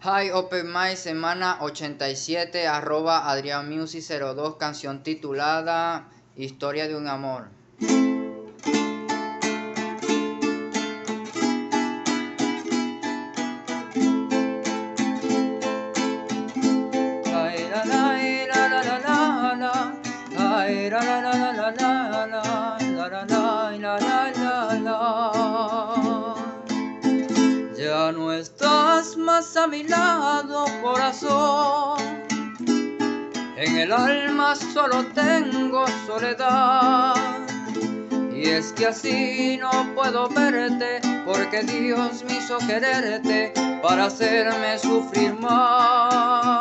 Hi, Open My, semana 87, arroba Adrián Music 02, canción titulada Historia de un amor. No estás más a mi lado, corazón. En el alma solo tengo soledad. Y es que así no puedo verte, porque Dios me hizo quererte para hacerme sufrir mal.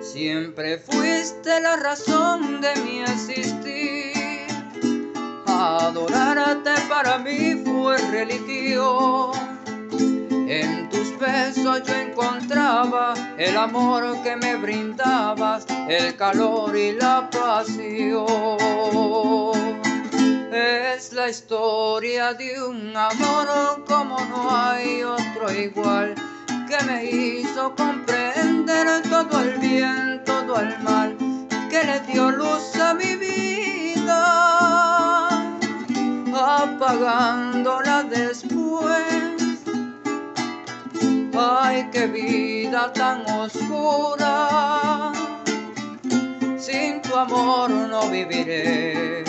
Siempre fuiste la razón de mi existir. Adorarte para mí fue religión. Yo encontraba el amor que me brindabas, el calor y la pasión. Es la historia de un amor como no hay otro igual, que me hizo comprender todo el bien, todo el mal, que le dio luz a mi vida, apagándola después. Ay, qué vida tan oscura, sin tu amor no viviré.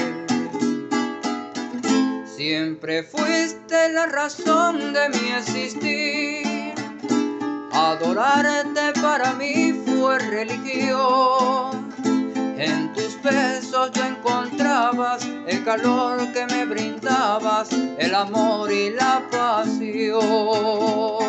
Siempre fuiste la razón de mi existir. Adorarte para mí fue religión. En tus besos yo encontrabas el calor que me brindabas, el amor y la pasión.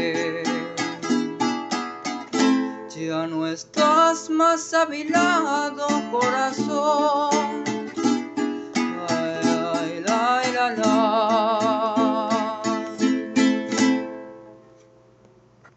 Estás más a mi lado, corazón.